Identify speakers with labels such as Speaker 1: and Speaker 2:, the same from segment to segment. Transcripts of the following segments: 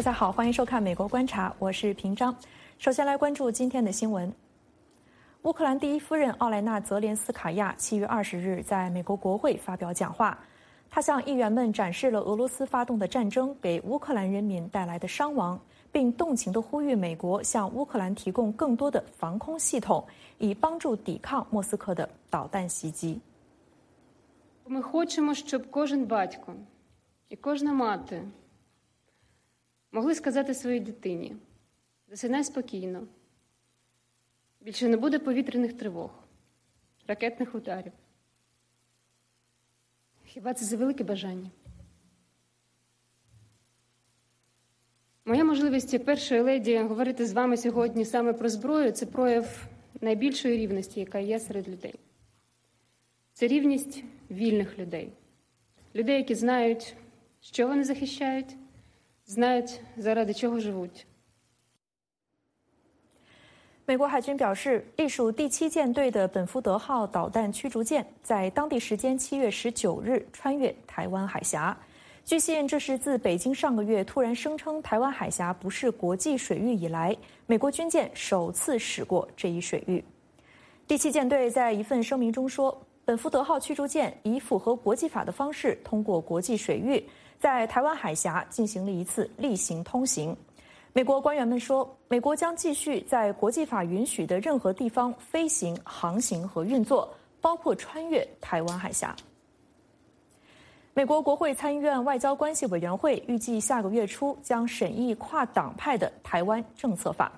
Speaker 1: 大家好，欢迎收看《美国观察》，我是平章。首先来关注今天的新闻。乌克兰第一夫人奥莱娜·泽连斯卡娅七月二十日在美国国会发表讲话，她向议员们展示了俄罗斯发动的战争给乌克兰人民带来的伤亡，并动情地呼吁美国向乌克兰提供更多的防空系统，以帮助抵抗莫斯科的导弹袭击。
Speaker 2: Ми хочемо, щоб кожен батько і кожна мати Могли сказати своїй дитині: засинай спокійно, більше не буде повітряних тривог, ракетних ударів. Хіба це за велике бажання? Моя можливість як першої леді говорити з вами сьогодні саме про зброю це прояв найбільшої рівності, яка є серед людей. Це рівність вільних людей, людей, які знають, що вони захищають, знають, заради чого живуть.
Speaker 1: 美国海军表示，隶属第七舰队的本福德号导弹驱逐舰在当地时间七月十九日穿越台湾海峡。据悉，这是自北京上个月突然声称台湾海峡不是国际水域以来，美国军舰首次驶过这一水域。第七舰队在一份声明中说。本福德号驱逐舰以符合国际法的方式通过国际水域， 在台湾海峡进行了一次例行通行。美国官员们说，美国将继续在国际法允许的任何地方飞行、航行和运作，包括穿越台湾海峡。美国国会参议院外交关系委员会预计下个月初将审议跨党派的台湾政策法。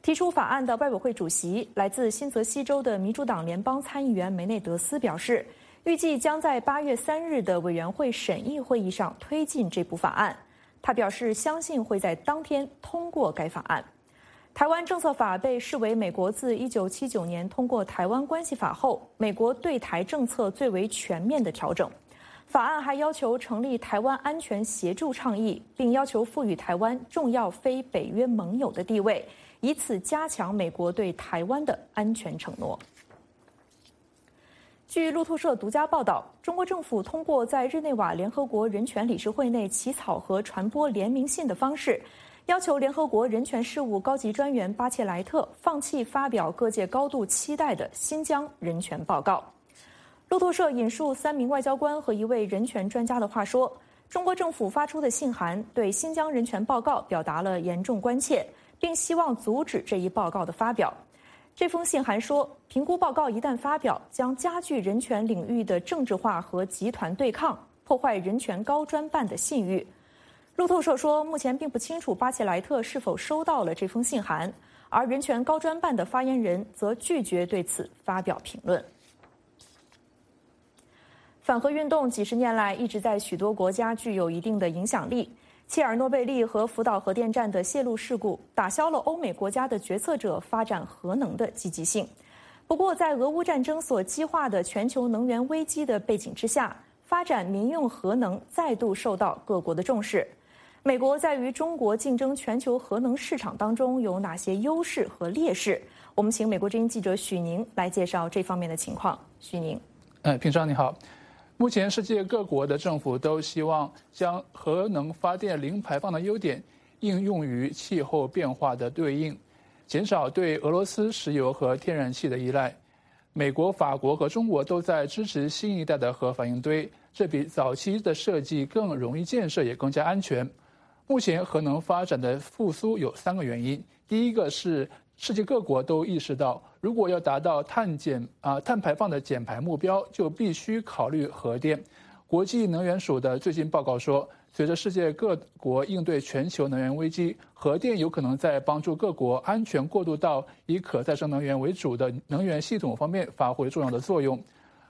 Speaker 1: 提出法案的外委会主席、来自新泽西州的民主党联邦参议员梅内德斯表示，预计将在八月三日的委员会审议会议上推进这部法案。他表示，相信会在当天通过该法案。台湾政策法被视为美国自一九七九年通过《台湾关系法》后，美国对台政策最为全面的调整。法案还要求成立台湾安全协助倡议，并要求赋予台湾重要非北约盟友的地位。以此加强美国对台湾的安全承诺。据路透社独家报道，中国政府通过在日内瓦联合国人权理事会内起草和传播联名信的方式，要求联合国人权事务高级专员巴切莱特放弃发表各界高度期待的新疆人权报告。路透社引述三名外交官和一位人权专家的话说：“中国政府发出的信函对新疆人权报告表达了严重关切。”并希望阻止这一报告的发表。这封信函说，评估报告一旦发表，将加剧人权领域的政治化和集团对抗，破坏人权高专办的信誉。路透社说，目前并不清楚巴切莱特是否收到了这封信函，而人权高专办的发言人则拒绝对此发表评论。反核运动几十年来一直在许多国家具有一定的影响力。切尔诺贝利和福岛核电站的泄漏事故打消了欧美国家的决策者发展核能的积极性。不过，在俄乌战争所激化的全球能源危机的背景之下，发展民用核能再度受到各国的重视。美国在与中国竞争全球核能市场当中有哪些优势和劣势？我们请美国之音记者许宁来介绍这方面的情况。许宁，
Speaker 3: 哎，平常你好。目前，世界各国的政府都希望将核能发电零排放的优点应用于气候变化的对应，减少对俄罗斯石油和天然气的依赖。美国、法国和中国都在支持新一代的核反应堆，这比早期的设计更容易建设，也更加安全。目前，核能发展的复苏有三个原因：第一个是世界各国都意识到。如果要达到碳减啊碳排放的减排目标，就必须考虑核电。国际能源署的最新报告说，随着世界各国应对全球能源危机，核电有可能在帮助各国安全过渡到以可再生能源为主的能源系统方面发挥重要的作用。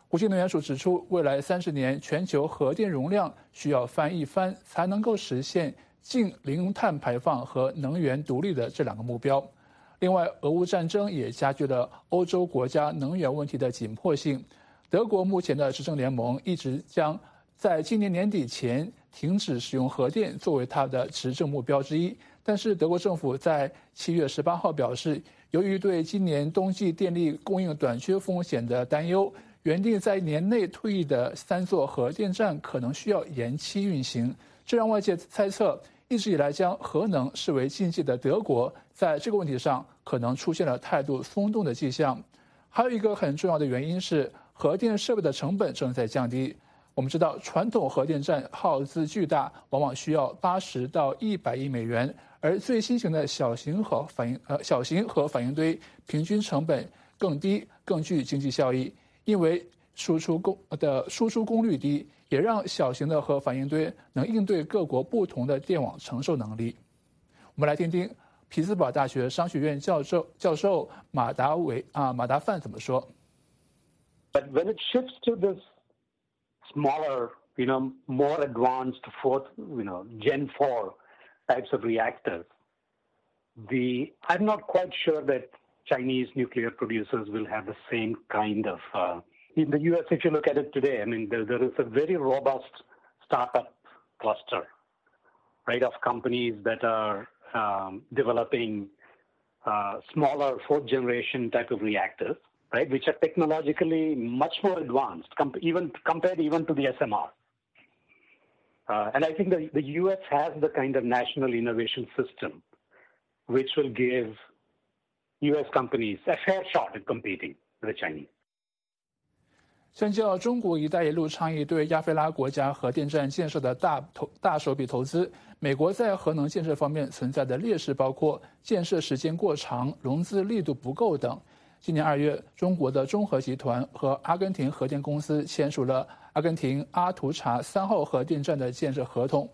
Speaker 3: 国际能源署指出，未来三十年全球核电容量需要翻一番，才能够实现净零碳排放和能源独立的这两个目标。另外，俄乌战争也加剧了欧洲国家能源问题的紧迫性。德国目前的执政联盟一直将在今年年底前停止使用核电作为它的执政目标之一。但是，德国政府在七月十八号表示，由于对今年冬季电力供应短缺风险的担忧，原定在年内退役的三座核电站可能需要延期运行。这让外界猜测。一直以来将核能视为禁忌的德国，在这个问题上可能出现了态度松动的迹象。还有一个很重要的原因是，核电设备的成本正在降低。我们知道，传统核电站耗资巨大，往往需要八十到一百亿美元，而最新型的小型核反应呃小型核反应堆平均成本更低，更具经济效益，因为输出功的输出功率低，也让小型的核反应堆能应对各国不同的电网承受能力。我们来听听匹兹堡大学商学院教授教授马达维啊马达范怎么说。
Speaker 4: But when it shifts to this smaller, you know, more advanced fourth, you know, Gen 4 types of reactors. The I'm not quite sure that Chinese nuclear producers will have the same kind of. Uh, in the U.S., if you look at it today, I mean, there, there is a very robust startup cluster, right, of companies that are um, developing uh, smaller fourth generation type of reactors right, which are technologically much more advanced, even compared even to the SMR. Uh, and I think the, the U.S. has the kind of national innovation system which will give U.S. companies a fair shot at competing with the Chinese.
Speaker 3: 相较中国“一带一路”倡议对亚非拉国家核电站建设的大投大手笔投资，美国在核能建设方面存在的劣势包括建设时间过长、融资力度不够等。今年二月，中国的中核集团和阿根廷核电公司签署了阿根廷阿图查三号核电站的建设合同。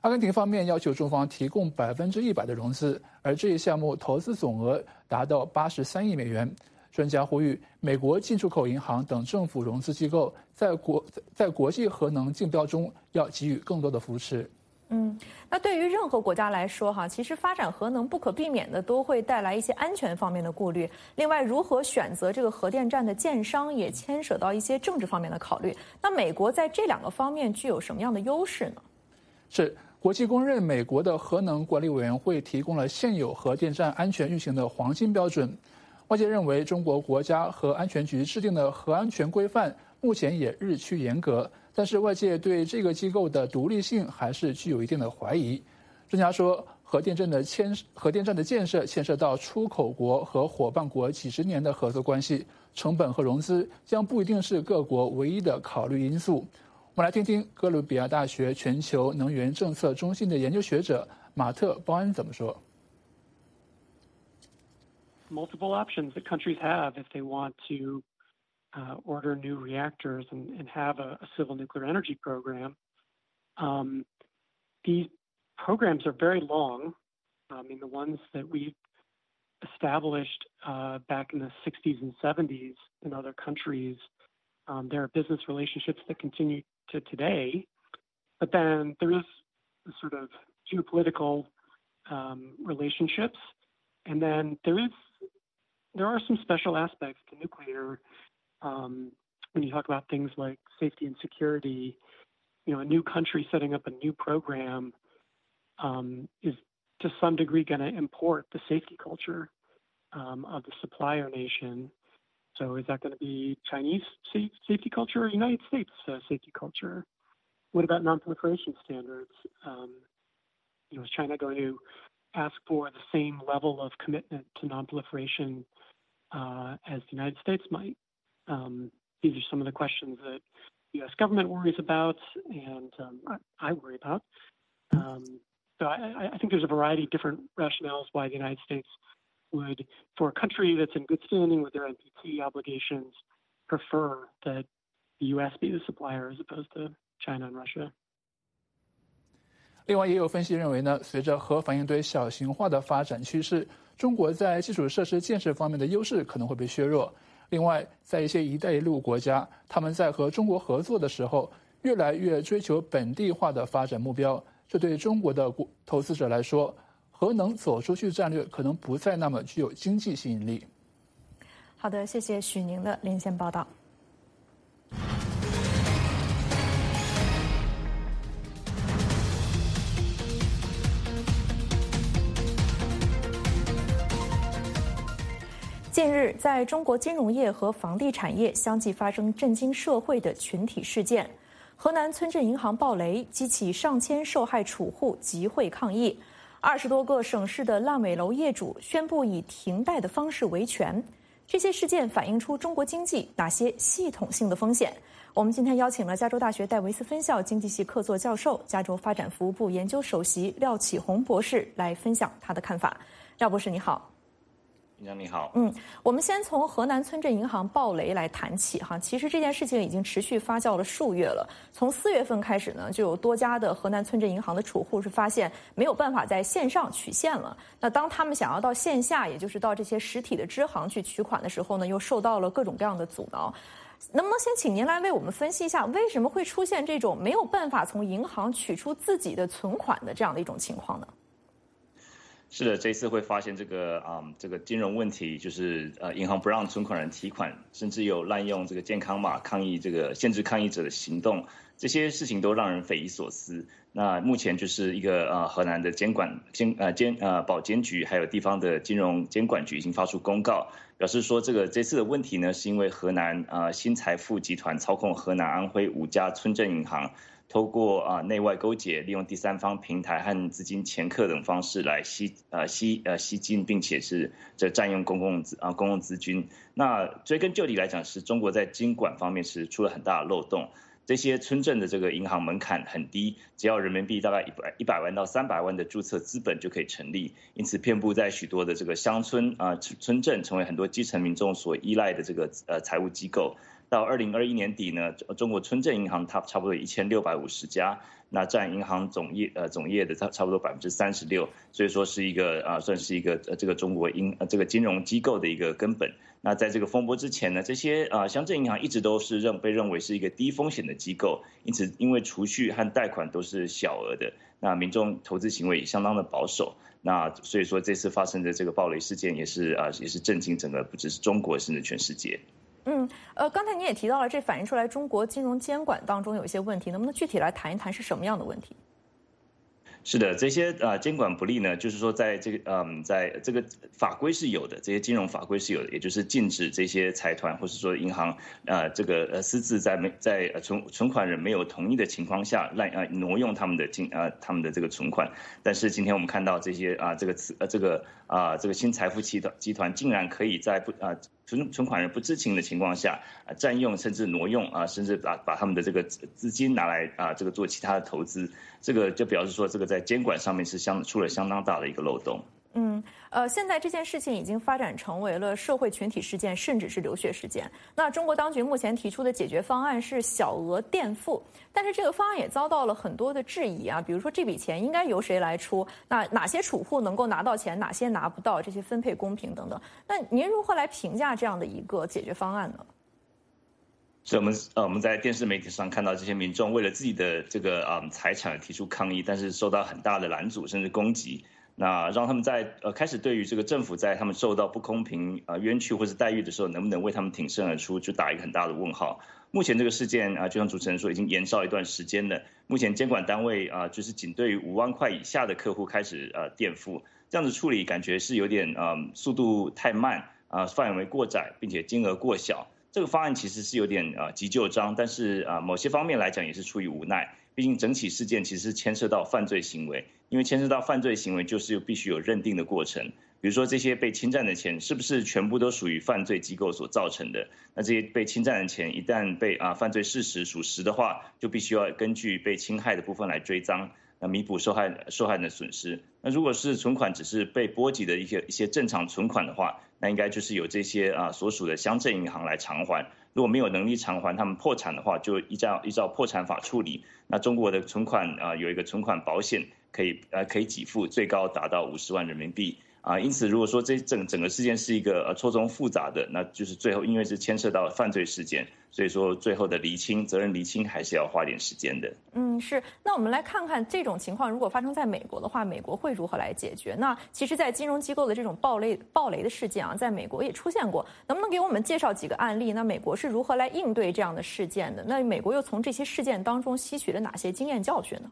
Speaker 3: 阿根廷方面要求中方提供百分之一百的融资，而这一项目投资总额达到八十三亿美元。专家呼吁美国进出口银行等政府融资机构在国在国际核能竞标中要给予更多的扶持。
Speaker 1: 嗯，那对于任何国家来说，哈，其实发展核能不可避免的都会带来一些安全方面的顾虑。另外，如何选择这个核电站的建商，也牵涉到一些政治方面的考虑。那美国在这两个方面具有什么样的优势呢？
Speaker 3: 是国际公认，美国的核能管理委员会提供了现有核电站安全运行的黄金标准。外界认为，中国国家核安全局制定的核安全规范目前也日趋严格。但是外界对这个机构的独立性还是具有一定的怀疑。专家说，核电站的牵核电站的建设牵涉到出口国和伙伴国几十年的合作关系，成本和融资将不一定是各国唯一的考虑因素。我们来听听哥伦比亚大学全球能源政策中心的研究学者马特·鲍恩怎么说。
Speaker 5: Multiple options that countries have if they want to. uh, order new reactors and, and have a, a, civil nuclear energy program. Um, these programs are very long. I mean, the ones that we established uh, back in the 60s and 70s in other countries, um, there are business relationships that continue to today. But then there is sort of geopolitical um, relationships, and then there is there are some special aspects to nuclear um, when you talk about things like safety and security, you know, a new country setting up a new program um, is to some degree going to import the safety culture um, of the supplier nation. So is that going to be Chinese safety culture or United States uh, safety culture? What about nonproliferation standards? Um, you know, is China going to ask for the same level of commitment to nonproliferation uh, as the United States might? Um, these are some of the questions that the U.S. government worries about, and um, I, I, worry about. Um, so I, I, think there's a variety of different rationales why the United States would, for a country that's in good standing with their NPT obligations, prefer that the U.S. be the supplier as opposed to China and Russia.
Speaker 3: 另外，也有分析认为呢，随着核反应堆小型化的发展趋势，中国在基础设施建设方面的优势可能会被削弱。另外，在一些“一带一路”国家，他们在和中国合作的时候，越来越追求本地化的发展目标。这对中国的投资者来说，核能走出去战略可能不再那么具有经济吸引力。
Speaker 1: 好的，谢谢许宁的连线报道。近日，在中国金融业和房地产业相继发生震惊社会的群体事件。河南村镇银行暴雷，激起上千受害储户集会抗议。二十多个省市的烂尾楼业主宣布以停贷的方式维权。这些事件反映出中国经济哪些系统性的风险？我们今天邀请了加州大学戴维斯分校经济系客座教授、加州发展服务部研究首席廖启红博士来分享他的看法。廖博士，你好。
Speaker 6: 你好，
Speaker 1: 嗯，我们先从河南村镇银行暴雷来谈起哈。其实这件事情已经持续发酵了数月了。从四月份开始呢，就有多家的河南村镇银行的储户是发现没有办法在线上取现了。那当他们想要到线下，也就是到这些实体的支行去取款的时候呢，又受到了各种各样的阻挠。能不能先请您来为我们分析一下，为什么会出现这种没有办法从银行取出自己的存款的这样的一种情况呢？
Speaker 6: 是的，这次会发现这个啊，这个金融问题，就是呃，银行不让存款人提款，甚至有滥用这个健康码抗议这个限制抗议者的行动，这些事情都让人匪夷所思。那目前就是一个呃，河南的监管监呃监呃保监局，还有地方的金融监管局已经发出公告，表示说这个这次的问题呢，是因为河南啊新财富集团操控河南安徽五家村镇银行。透过啊内外勾结，利用第三方平台和资金掮客等方式来吸呃吸呃吸金，并且是这占用公共资啊公共资金。那追根究底来讲，是中国在监管方面是出了很大的漏洞。这些村镇的这个银行门槛很低，只要人民币大概一百一百万到三百万的注册资本就可以成立。因此，遍布在许多的这个乡村啊村镇，成为很多基层民众所依赖的这个呃财务机构。到二零二一年底呢，中国村镇银行它差不多一千六百五十家，那占银行总业呃总业的差差不多百分之三十六，所以说是一个啊算是一个呃这个中国银这个金融机构的一个根本。那在这个风波之前呢，这些啊乡镇银行一直都是认被认为是一个低风险的机构，因此因为储蓄和贷款都是小额的，那民众投资行为也相当的保守，那所以说这次发生的这个暴雷事件也是啊也是震惊整个不只是中国，甚至全世界。
Speaker 1: 嗯，呃，刚才你也提到了，这反映出来中国金融监管当中有一些问题，能不能具体来谈一谈是什么样的问题？
Speaker 6: 是的，这些呃监管不力呢，就是说在这个嗯，在这个法规是有的，这些金融法规是有的，也就是禁止这些财团或者说银行呃这个呃私自在没在存存款人没有同意的情况下滥呃挪用他们的金呃他们的这个存款。但是今天我们看到这些啊这个呃这个啊这个新财富集团集团竟然可以在不啊存存款人不知情的情况下啊占用甚至挪用啊甚至把把他们的这个资金拿来啊这个做其他的投资。这个就表示说，这个在监管上面是相出了相当大的一个漏洞。
Speaker 1: 嗯，呃，现在这件事情已经发展成为了社会群体事件，甚至是流血事件。那中国当局目前提出的解决方案是小额垫付，但是这个方案也遭到了很多的质疑啊。比如说，这笔钱应该由谁来出？那哪些储户能够拿到钱，哪些拿不到？这些分配公平等等。那您如何来评价这样的一个解决方案呢？
Speaker 6: 所以，我们呃，我们在电视媒体上看到这些民众为了自己的这个啊财产提出抗议，但是受到很大的拦阻甚至攻击，那让他们在呃开始对于这个政府在他们受到不公平啊冤屈或者待遇的时候，能不能为他们挺身而出，就打一个很大的问号。目前这个事件啊，就像主持人说，已经延烧一段时间了。目前监管单位啊，就是仅对于五万块以下的客户开始呃垫付，这样子处理感觉是有点啊速度太慢啊，范围过窄，并且金额过小。这个方案其实是有点啊急就章，但是啊某些方面来讲也是出于无奈，毕竟整起事件其实是牵涉到犯罪行为，因为牵涉到犯罪行为就是必须有认定的过程，比如说这些被侵占的钱是不是全部都属于犯罪机构所造成的，那这些被侵占的钱一旦被啊犯罪事实属实的话，就必须要根据被侵害的部分来追赃。那弥补受害受害人的损失。那如果是存款只是被波及的一些一些正常存款的话，那应该就是有这些啊所属的乡镇银行来偿还。如果没有能力偿还，他们破产的话，就依照依照破产法处理。那中国的存款啊有一个存款保险，可以呃可以给付最高达到五十万人民币。啊，因此如果说这整整个事件是一个呃错综复杂的，那就是最后因为是牵涉到犯罪事件，所以说最后的厘清责任厘清还是要花点时间的。
Speaker 1: 嗯，是。那我们来看看这种情况如果发生在美国的话，美国会如何来解决？那其实，在金融机构的这种暴雷暴雷的事件啊，在美国也出现过。能不能给我们介绍几个案例？那美国是如何来应对这样的事件的？那美国又从这些事件当中吸取了哪些经验教训呢？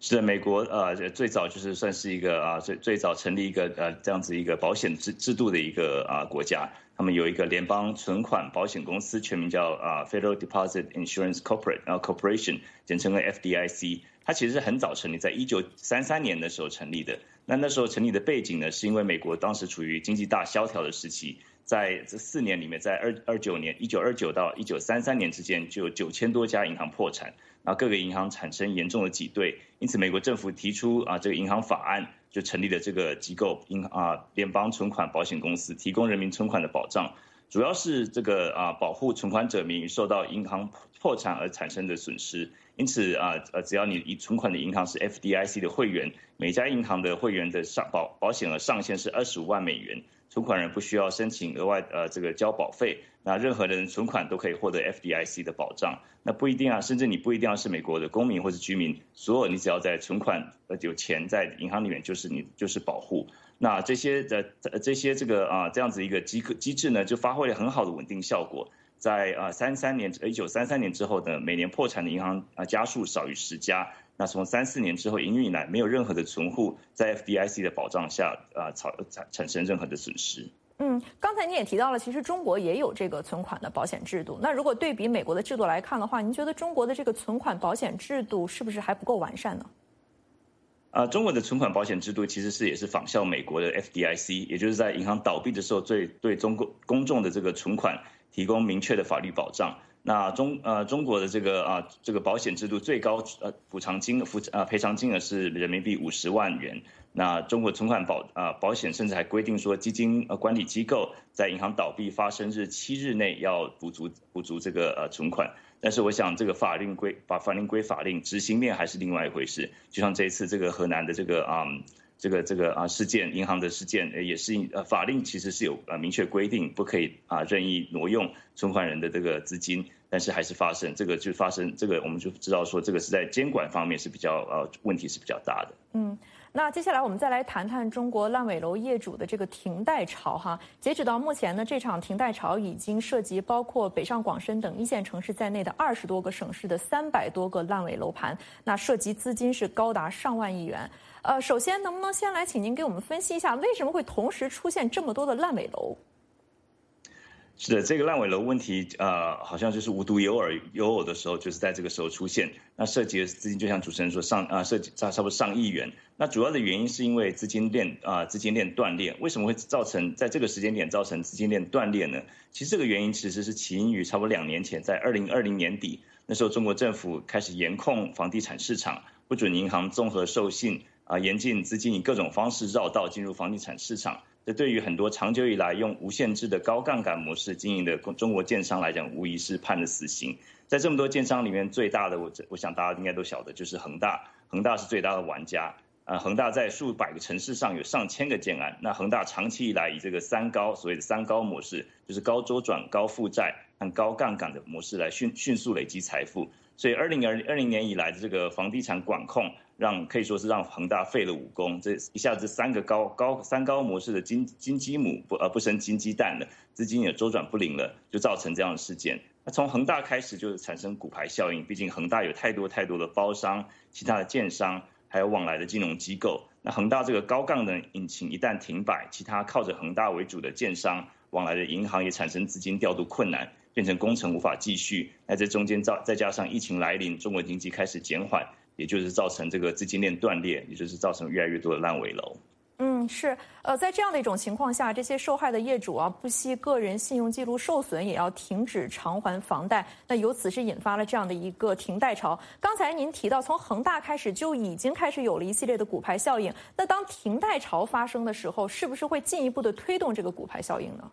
Speaker 6: 是的，美国呃最早就是算是一个啊最最早成立一个呃这样子一个保险制制度的一个啊国家，他们有一个联邦存款保险公司，全名叫啊 Federal Deposit Insurance Corporate，然后 Corporation 简称为 FDIC，它其实是很早成立，在一九三三年的时候成立的。那那时候成立的背景呢，是因为美国当时处于经济大萧条的时期，在这四年里面，在二二九年一九二九到一九三三年之间，就有九千多家银行破产。然后各个银行产生严重的挤兑，因此美国政府提出啊这个银行法案，就成立了这个机构银啊联邦存款保险公司，提供人民存款的保障，主要是这个啊保护存款者免于受到银行破产而产生的损失。因此啊呃只要你以存款的银行是 FDIC 的会员，每家银行的会员的上保保险额上限是二十五万美元。存款人不需要申请额外呃这个交保费，那任何人存款都可以获得 FDIC 的保障。那不一定啊，甚至你不一定要是美国的公民或者居民，所有你只要在存款呃有钱在银行里面，就是你就是保护。那这些的这些这个啊这样子一个机机制呢，就发挥了很好的稳定效果。在啊三三年一九三三年之后呢，每年破产的银行啊家数少于十家。那从三四年之后营运以来，没有任何的存户在 FDIC 的保障下啊产产产生任何的损失。
Speaker 1: 嗯，刚才你也提到了，其实中国也有这个存款的保险制度。那如果对比美国的制度来看的话，您觉得中国的这个存款保险制度是不是还不够完善呢？
Speaker 6: 啊，中国的存款保险制度其实是也是仿效美国的 FDIC，也就是在银行倒闭的时候，最对中国公众的这个存款提供明确的法律保障。那中呃中国的这个啊这个保险制度最高呃补偿金付呃赔偿金额是人民币五十万元。那中国存款保啊保险甚至还规定说，基金呃管理机构在银行倒闭发生日七日内要补足补足这个呃存款。但是我想这个法令规把法令归法令，执行面还是另外一回事。就像这一次这个河南的这个啊。这个这个啊事件，银行的事件也是呃法令其实是有呃明确规定，不可以啊任意挪用存款人的这个资金，但是还是发生，这个就发生，这个我们就知道说这个是在监管方面是比较呃问题是比较大的。
Speaker 1: 嗯。那接下来我们再来谈谈中国烂尾楼业主的这个停贷潮哈。截止到目前呢，这场停贷潮已经涉及包括北上广深等一线城市在内的二十多个省市的三百多个烂尾楼盘，那涉及资金是高达上万亿元。呃，首先能不能先来请您给我们分析一下，为什么会同时出现这么多的烂尾楼？
Speaker 6: 是的，这个烂尾楼问题，呃，好像就是无独有偶，有偶的时候就是在这个时候出现。那涉及的资金，就像主持人说，上啊涉及差差不多上亿元。那主要的原因是因为资金链啊资金链断裂。为什么会造成在这个时间点造成资金链断裂呢？其实这个原因其实是起因于差不多两年前，在二零二零年底，那时候中国政府开始严控房地产市场，不准银行综合授信啊，严禁资金以各种方式绕道进入房地产市场。这对于很多长久以来用无限制的高杠杆模式经营的中国建商来讲，无疑是判了死刑。在这么多建商里面，最大的我我想大家应该都晓得，就是恒大。恒大是最大的玩家。呃，恒大在数百个城市上有上千个建案。那恒大长期以来以这个三高，所谓的三高模式，就是高周转、高负债和高杠杆的模式来迅迅速累积财富。所以二零二二零年以来的这个房地产管控。让可以说是让恒大废了武功，这一下子三个高高三高模式的金金鸡母不呃不生金鸡蛋了，资金也周转不灵了，就造成这样的事件。那从恒大开始就是产生股牌效应，毕竟恒大有太多太多的包商、其他的建商，还有往来的金融机构。那恒大这个高杠的引擎一旦停摆，其他靠着恒大为主的建商往来的银行也产生资金调度困难，变成工程无法继续。那这中间造再加上疫情来临，中国经济开始减缓。也就是造成这个资金链断裂，也就是造成越来越多的烂尾楼。
Speaker 1: 嗯，是，呃，在这样的一种情况下，这些受害的业主啊，不惜个人信用记录受损，也要停止偿还房贷。那由此是引发了这样的一个停贷潮。刚才您提到，从恒大开始就已经开始有了一系列的股牌效应。那当停贷潮发生的时候，是不是会进一步的推动这个股牌效应呢？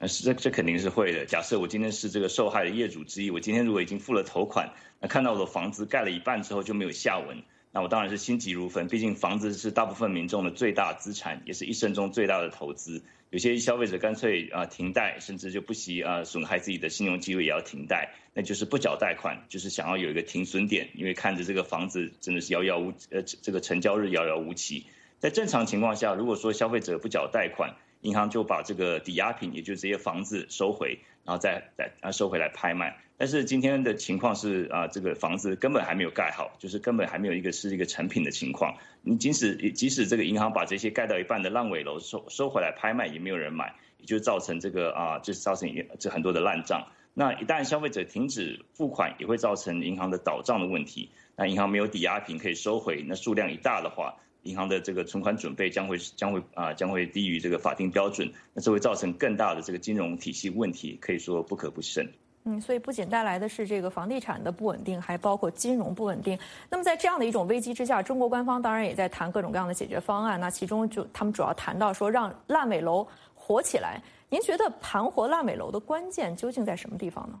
Speaker 6: 那，是这这肯定是会的。假设我今天是这个受害的业主之一，我今天如果已经付了头款，那看到我的房子盖了一半之后就没有下文，那我当然是心急如焚。毕竟房子是大部分民众的最大资产，也是一生中最大的投资。有些消费者干脆啊停贷，甚至就不惜啊损害自己的信用记录也要停贷，那就是不缴贷款，就是想要有一个停损点，因为看着这个房子真的是遥遥无呃这个成交日遥遥无期。在正常情况下，如果说消费者不缴贷款，银行就把这个抵押品，也就是这些房子收回，然后再再啊收回来拍卖。但是今天的情况是啊，这个房子根本还没有盖好，就是根本还没有一个是一个成品的情况。你即使即使这个银行把这些盖到一半的烂尾楼收收回来拍卖，也没有人买，也就造成这个啊，就是造成这很多的烂账。那一旦消费者停止付款，也会造成银行的倒账的问题。那银行没有抵押品可以收回，那数量一大的话，银行的这个存款准备将会将会啊将会低于这个法定标准，那这会造成更大的这个金融体系问题，可以说不可不慎。
Speaker 1: 嗯，所以不仅带来的是这个房地产的不稳定，还包括金融不稳定。那么在这样的一种危机之下，中国官方当然也在谈各种各样的解决方案。那其中就他们主要谈到说让烂尾楼活起来。您觉得盘活烂尾楼的关键究竟在什么地方呢？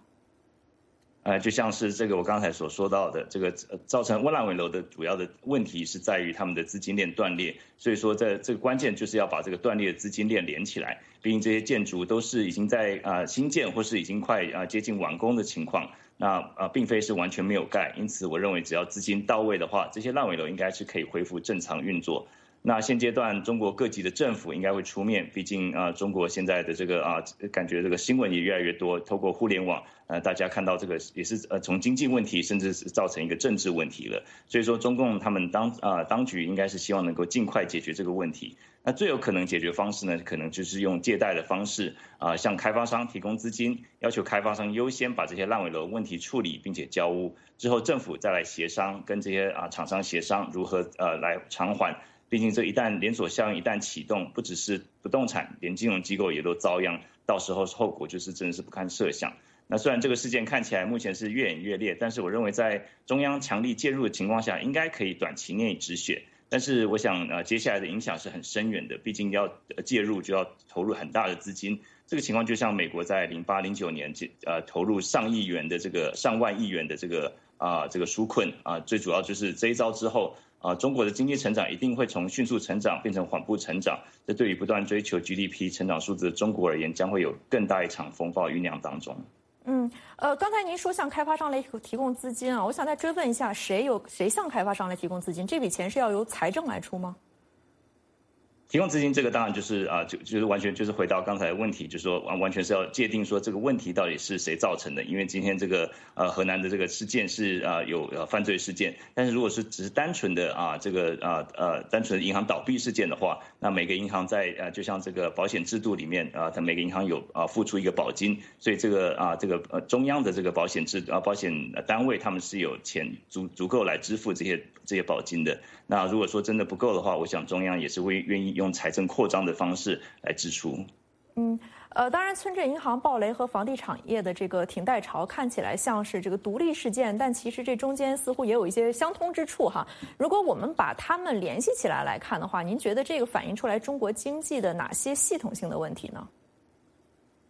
Speaker 6: 呃，就像是这个我刚才所说到的，这个造成烂尾楼的主要的问题是在于他们的资金链断裂。所以说，在这个关键就是要把这个断裂的资金链连起来。毕竟这些建筑都是已经在啊新建或是已经快啊接近完工的情况，那啊并非是完全没有盖。因此，我认为只要资金到位的话，这些烂尾楼应该是可以恢复正常运作。那现阶段，中国各级的政府应该会出面，毕竟啊，中国现在的这个啊，感觉这个新闻也越来越多，透过互联网，呃，大家看到这个也是呃，从经济问题，甚至是造成一个政治问题了。所以说，中共他们当啊当局应该是希望能够尽快解决这个问题。那最有可能解决方式呢，可能就是用借贷的方式啊，向开发商提供资金，要求开发商优先把这些烂尾楼问题处理，并且交屋之后，政府再来协商，跟这些啊厂商协商如何呃来偿还。毕竟这一旦连锁效应一旦启动，不只是不动产，连金融机构也都遭殃。到时候后果就是真的是不堪设想。那虽然这个事件看起来目前是越演越烈，但是我认为在中央强力介入的情况下，应该可以短期内止血。但是我想呃接下来的影响是很深远的，毕竟要介入就要投入很大的资金。这个情况就像美国在零八零九年呃投入上亿元的这个上万亿元的这个啊这个纾困啊，最主要就是这一招之后。啊，中国的经济成长一定会从迅速成长变成缓步成长，这对于不断追求 GDP 成长数字的中国而言，将会有更大一场风暴酝酿当中。
Speaker 1: 嗯，呃，刚才您说向开发商来提供资金啊，我想再追问一下，谁有谁向开发商来提供资金？这笔钱是要由财政来出吗？
Speaker 6: 提供资金这个当然就是啊，就就是完全就是回到刚才的问题，就是说完完全是要界定说这个问题到底是谁造成的。因为今天这个呃河南的这个事件是啊有呃犯罪事件，但是如果是只是单纯的啊这个啊呃单纯的银行倒闭事件的话，那每个银行在呃就像这个保险制度里面啊，它每个银行有啊付出一个保金，所以这个啊这个呃中央的这个保险制啊保险单位他们是有钱足足够来支付这些这些保金的。那如果说真的不够的话，我想中央也是会愿意。用财政扩张的方式来支出。
Speaker 1: 嗯，呃，当然，村镇银行暴雷和房地产业的这个停贷潮看起来像是这个独立事件，但其实这中间似乎也有一些相通之处哈。如果我们把它们联系起来来看的话，您觉得这个反映出来中国经济的哪些系统性的问题呢？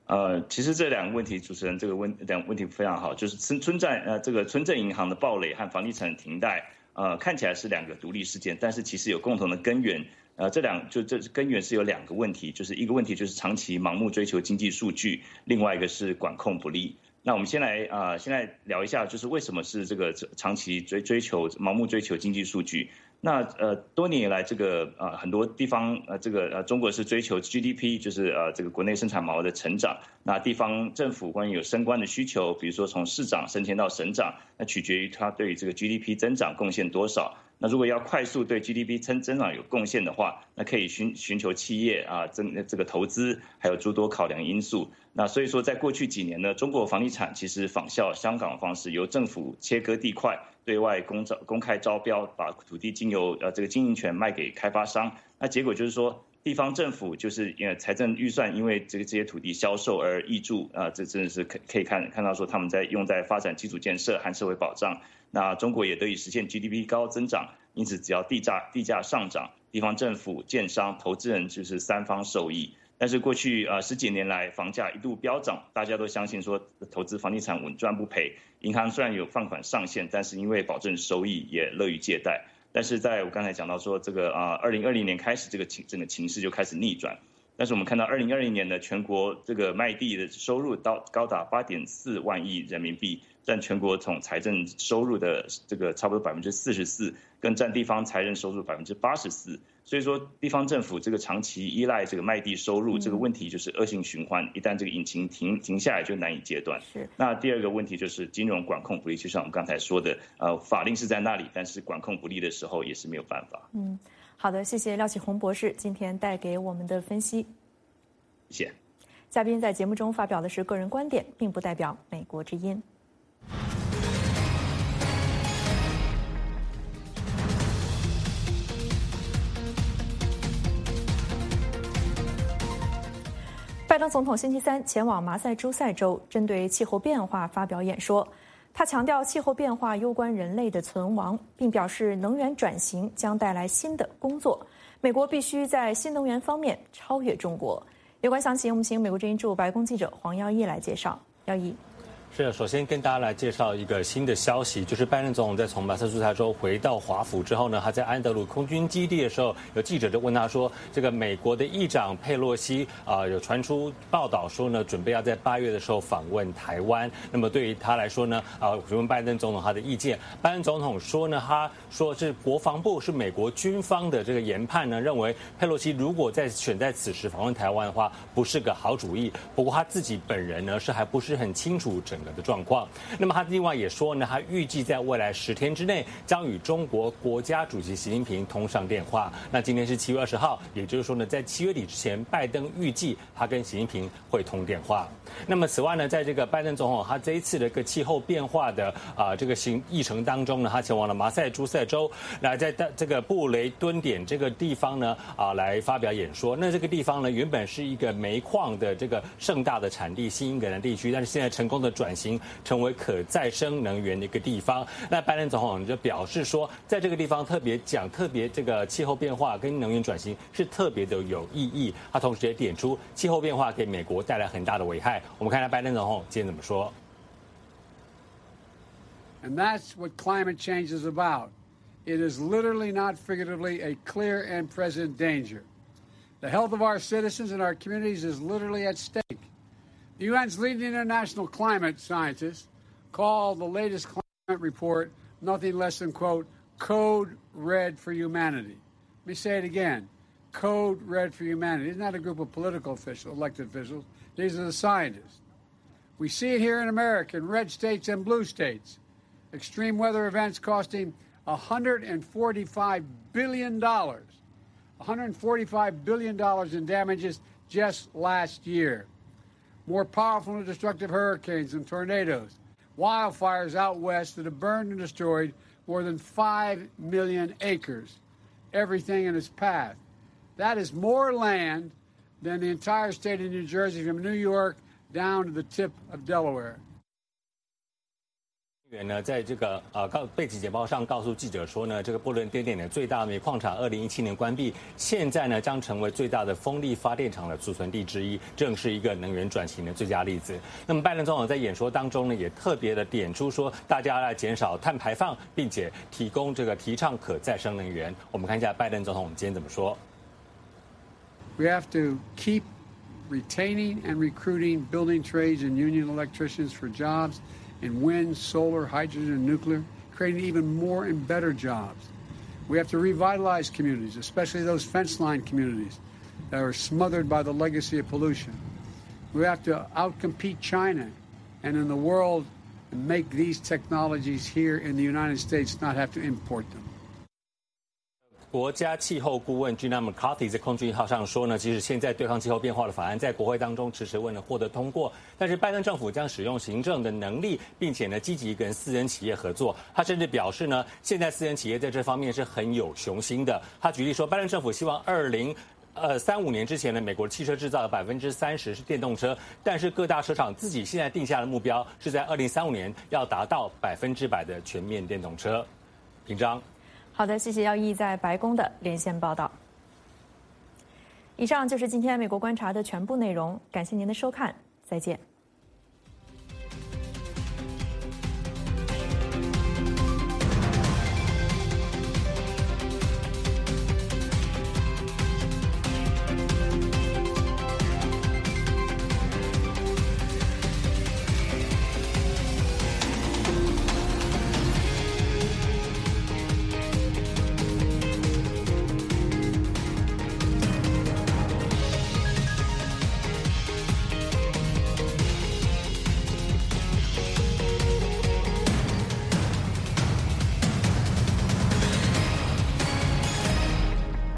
Speaker 6: 呃，其实这两个问题，主持人这个问两个问题非常好，就是村村寨呃这个村镇银行的暴雷和房地产停贷，呃，看起来是两个独立事件，但是其实有共同的根源。呃，这两就这根源是有两个问题，就是一个问题就是长期盲目追求经济数据，另外一个是管控不力。那我们先来啊，先来聊一下，就是为什么是这个长期追追求盲目追求经济数据。那呃，多年以来，这个呃很多地方呃，这个呃中国是追求 GDP，就是呃这个国内生产毛的成长。那地方政府关于有升官的需求，比如说从市长升迁到省长，那取决于他对于这个 GDP 增长贡献多少。那如果要快速对 GDP 增增长有贡献的话，那可以寻寻求企业啊增这个投资，还有诸多考量因素。那所以说，在过去几年呢，中国房地产其实仿效香港方式，由政府切割地块，对外公招公开招标，把土地经由呃这个经营权卖给开发商。那结果就是说，地方政府就是因为财政预算因为这个这些土地销售而挹注啊，这真的是可可以看看到说他们在用在发展基础建设和社会保障。那中国也得以实现 GDP 高增长，因此只要地价地价上涨，地方政府、建商、投资人就是三方受益。但是过去呃十几年来，房价一度飙涨，大家都相信说投资房地产稳赚不赔。银行虽然有放款上限，但是因为保证收益，也乐于借贷。但是在我刚才讲到说这个啊，二零二零年开始，这个情整个情势就开始逆转。但是我们看到二零二零年的全国这个卖地的收入到高达八点四万亿人民币。占全国总财政收入的这个差不多百分之四十四，跟占地方财政收入百分之八十四。所以说，地方政府这个长期依赖这个卖地收入，这个问题就是恶性循环。一旦这个引擎停停下来，就难以戒断。
Speaker 1: 是。
Speaker 6: 那第二个问题就是金融管控不力，就像我们刚才说的，呃，法令是在那里，但是管控不力的时候也是没有办法。
Speaker 1: 嗯，好的，谢谢廖启宏博士今天带给我们的分析。
Speaker 6: 谢谢。
Speaker 1: 嘉宾在节目中发表的是个人观点，并不代表美国之音。拜登总统星期三前往马赛诸塞州，针对气候变化发表演说。他强调气候变化攸关人类的存亡，并表示能源转型将带来新的工作。美国必须在新能源方面超越中国。有关详情，我们请美国之音驻白宫记者黄耀毅来介绍。耀毅。
Speaker 7: 是，首先跟大家来介绍一个新的消息，就是拜登总统在从马萨诸塞州回到华府之后呢，他在安德鲁空军基地的时候，有记者就问他说：“这个美国的议长佩洛西啊，有传出报道说呢，准备要在八月的时候访问台湾。那么对于他来说呢，啊，询问拜登总统他的意见。拜登总统说呢，他说是国防部是美国军方的这个研判呢，认为佩洛西如果在选在此时访问台湾的话，不是个好主意。不过他自己本人呢，是还不是很清楚整。的状况，那么他另外也说呢，他预计在未来十天之内将与中国国家主席习近平通上电话。那今天是七月二十号，也就是说呢，在七月底之前，拜登预计他跟习近平会通电话。那么此外呢，在这个拜登总统他这一次的一个气候变化的啊这个行议程当中呢，他前往了马赛诸塞州，来在这个布雷敦点这个地方呢啊来发表演说。那这个地方呢，原本是一个煤矿的这个盛大的产地新英格兰地区，但是现在成功的转。转型成为可再生能源的一个地方，那拜登总统就表示说，在这个地方特别讲特别这个气候变化跟能源转型是特别的有意义。他同时也点出气候变化给美国带来很大的危害。我们看看拜登总统今天怎么说。
Speaker 8: And that's what climate change is about. It is literally, not figuratively, a clear and present danger. The health of our citizens and our communities is literally at stake. The UN's leading international climate scientists call the latest climate report nothing less than, quote, code red for humanity. Let me say it again code red for humanity. It's not a group of political officials, elected officials, these are the scientists. We see it here in America, in red states and blue states. Extreme weather events costing $145 billion. $145 billion in damages just last year more powerful and destructive hurricanes and tornadoes, wildfires out west that have burned and destroyed more than 5 million acres, everything in its path. That is more land than the entire state of New Jersey from New York down to the tip of Delaware.
Speaker 7: 员呢，在这个呃告背景简报上告诉记者说呢，这个波伦丁点的最大煤矿厂二零一七年关闭，现在呢将成为最大的风力发电厂的储存地之一，正是一个能源转型的最佳例子。那么拜登总统在演说当中呢，也特别的点出说，大家来减少碳排放，并且提供这个提倡可再生能源。我们看一下拜登总统今天怎么说。
Speaker 8: We have to keep retaining and recruiting building trades and union electricians for jobs. In wind, solar, hydrogen, and nuclear, creating even more and better jobs. We have to revitalize communities, especially those fence line communities that are smothered by the legacy of pollution. We have to outcompete China and in the world and make these technologies here in the United States not have to import them.
Speaker 7: 国家气候顾问 Gina McCarthy 在空军一号上说呢，即使现在对抗气候变化的法案在国会当中迟迟未能获得通过，但是拜登政府将使用行政的能力，并且呢积极跟私人企业合作。他甚至表示呢，现在私人企业在这方面是很有雄心的。他举例说，拜登政府希望二零呃三五年之前呢，美国汽车制造的百分之三十是电动车，但是各大车厂自己现在定下的目标是在二零三五年要达到百分之百的全面电动车。平章。
Speaker 1: 好的，谢谢耀义在白宫的连线报道。以上就是今天美国观察的全部内容，感谢您的收看，再见。